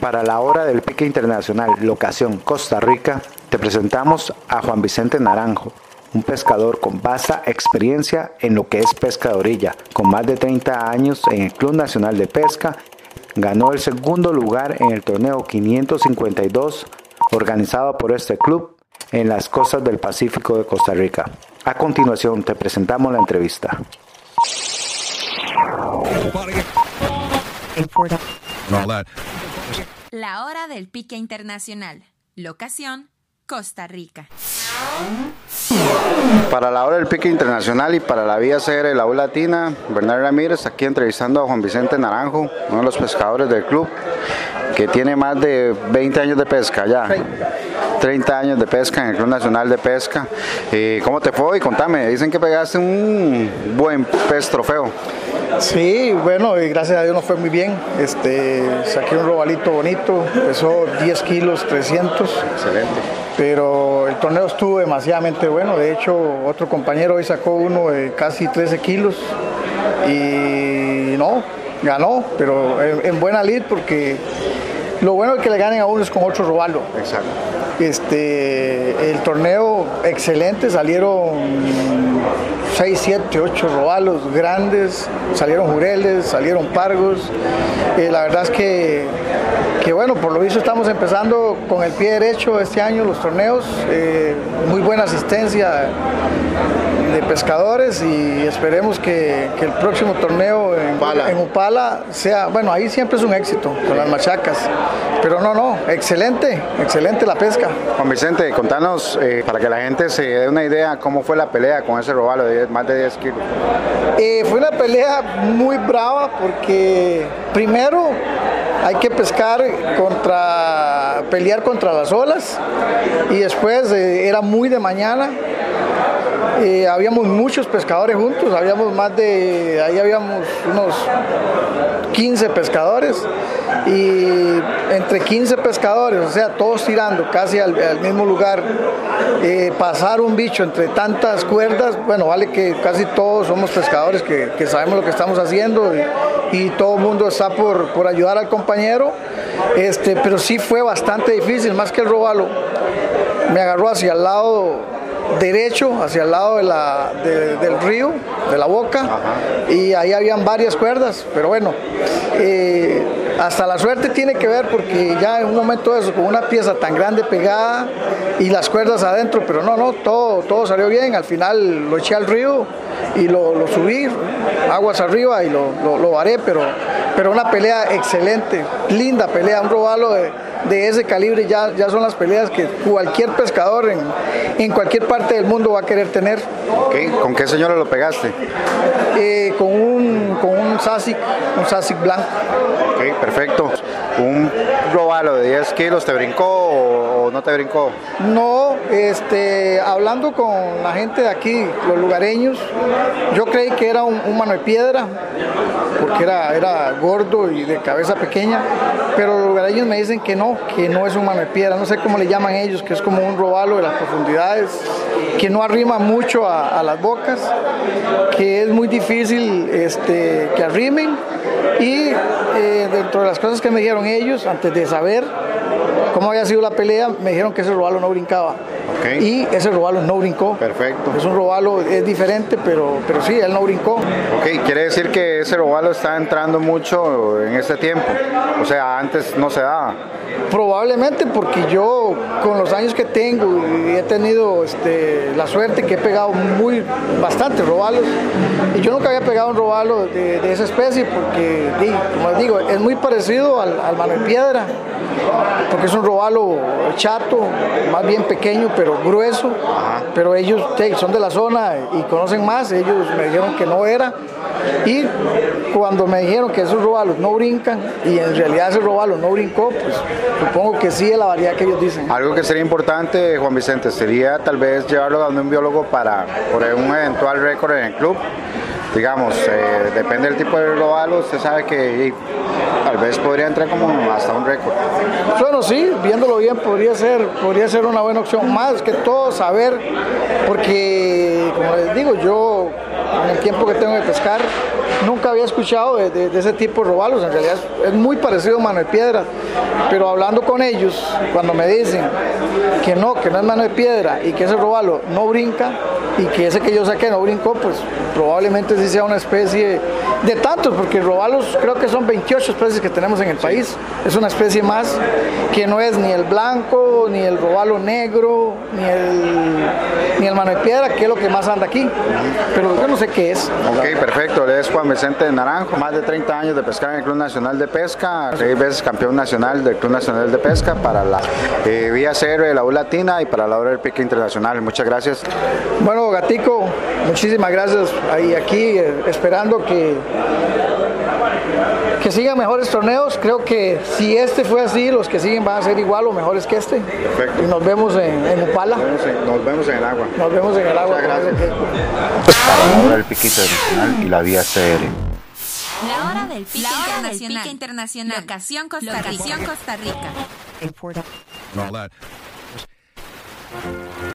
Para la hora del pique internacional, locación Costa Rica, te presentamos a Juan Vicente Naranjo, un pescador con vasta experiencia en lo que es pesca de orilla, con más de 30 años en el Club Nacional de Pesca, ganó el segundo lugar en el torneo 552 organizado por este club en las costas del Pacífico de Costa Rica. A continuación te presentamos la entrevista. La hora del pique internacional. Locación, Costa Rica. Para la hora del pique internacional y para la vía CR de la U Latina, Bernardo Ramírez aquí entrevistando a Juan Vicente Naranjo, uno de los pescadores del club, que tiene más de 20 años de pesca ya. 30 años de pesca en el Club Nacional de Pesca. Eh, ¿Cómo te fue? Y contame, dicen que pegaste un buen pez trofeo. Sí, bueno, y gracias a Dios nos fue muy bien. Este, saqué un robalito bonito, pesó 10 kilos 300. Excelente. Pero el torneo estuvo demasiadamente bueno. De hecho, otro compañero hoy sacó uno de casi 13 kilos y no, ganó, pero en, buena lid porque lo bueno es que le ganen a uno es con otro robalo. Exacto. Este, el torneo excelente, salieron 6, 7, 8 robalos grandes, salieron jureles, salieron pargos. Eh, la verdad es que, que, bueno, por lo visto estamos empezando con el pie derecho este año los torneos, eh, muy buena asistencia de pescadores y esperemos que, el próximo torneo en Upala. sea, bueno, ahí siempre es un éxito con las machacas, pero no, no, excelente, excelente la pesca. Juan Vicente, contanos eh, para que la gente se dé una idea cómo fue la pelea con ese robalo de más de 10 kilos. Eh, fue una pelea muy brava porque primero hay que pescar contra, pelear contra las olas y después eh, era muy de mañana eh, habíamos muchos pescadores juntos, habíamos más de, ahí habíamos unos 15 pescadores y entre 15 pescadores, o sea, todos tirando casi al, mismo lugar, eh, pasar un bicho entre tantas cuerdas, bueno, vale que casi todos somos pescadores que, sabemos lo que estamos haciendo y, todo el mundo está por, por, ayudar al compañero, este, pero sí fue bastante difícil, más que el robalo, me agarró hacia el lado derecho hacia el lado de la, del río, de la boca, y ahí habían varias cuerdas, pero bueno, eh, hasta la suerte tiene que ver porque ya en un momento de eso, con una pieza tan grande pegada y las cuerdas adentro, pero no, no, todo, todo salió bien, al final lo eché al río y lo, subí, aguas arriba y lo, lo, varé, pero, pero una pelea excelente, linda pelea, un robalo de de ese calibre ya, ya son las peleas que cualquier pescador en, en cualquier parte del mundo va a querer tener. ¿Con qué señora lo pegaste? Eh, con un, con un Sassic, un Sassic blanco. Ok, perfecto. ¿Un robalo de 10 kilos te brincó o, no te brincó? No, este, hablando con la gente de aquí, los lugareños, yo creí que era un, mano de piedra, porque era, era gordo y de cabeza pequeña, pero los lugareños me dicen que no, que no es un mano de piedra, no sé cómo le llaman ellos, que es como un robalo de las profundidades, que no arrima mucho a, las bocas, que es muy difícil este, que arrimen y eh, dentro de las cosas que me dijeron ellos, antes de saber cómo había sido la pelea, me dijeron que ese robalo no brincaba. Y ese robalo no brincó. Perfecto. Es un robalo, es diferente, pero, pero sí, él no brincó. Ok, quiere decir que ese robalo está entrando mucho en este tiempo. O sea, antes no se daba. Probablemente porque yo con los años que tengo y he tenido este, la suerte que he pegado muy bastante robalos y yo nunca había pegado un robalo de, esa especie porque, como les digo, es muy parecido al, al mano de piedra porque es un robalo chato, más bien pequeño pero grueso, pero ellos son de la zona y conocen más, ellos me dijeron que no era. Y cuando me dijeron que esos robalos no brincan y en realidad ese robalo no brincó, pues supongo que sí es la variedad que ellos dicen. Algo que sería importante, Juan Vicente, sería tal vez llevarlo a un biólogo para por un eventual récord en el club. Digamos, eh, depende del tipo de robalo, usted sabe que tal vez podría entrar como hasta un récord. Bueno, sí, viéndolo bien podría ser, podría ser una buena opción, más que todo saber, porque como les digo, yo en el tiempo que tengo de pescar, nunca había escuchado de, ese tipo de robalos, en realidad es, muy parecido a mano de piedra, pero hablando con ellos, cuando me dicen que no, que no es mano de piedra y que ese robalo no brinca y que ese que yo saqué no brincó, pues probablemente sí sea una especie de tantos, porque robalos creo que son 28 especies que tenemos en el país, es una especie más que no es ni el blanco, ni el robalo negro, ni el, ni el mano de piedra, que es lo que más anda aquí, pero yo no sé qué es. Ok, perfecto, es Juan Vicente Naranjo, más de 30 años de pescar en el Club Nacional de Pesca, seis veces campeón nacional del Club Nacional de Pesca para la eh, Vía Cero la U Latina y para la hora del pique internacional. Muchas gracias. Bueno, Gatico, muchísimas gracias. Ahí aquí eh, esperando que que sigan mejores torneos. Creo que si este fue así, los que siguen van a ser igual o mejores que este. Perfecto. Y nos vemos en, en Upala. Nos vemos, en, el agua. Nos vemos en el agua. Muchas gracias. Para la hora del pique internacional y la vía CR. La hora del pique, internacional. Del pique internacional. Locación Costa Rica. Locación Costa Rica.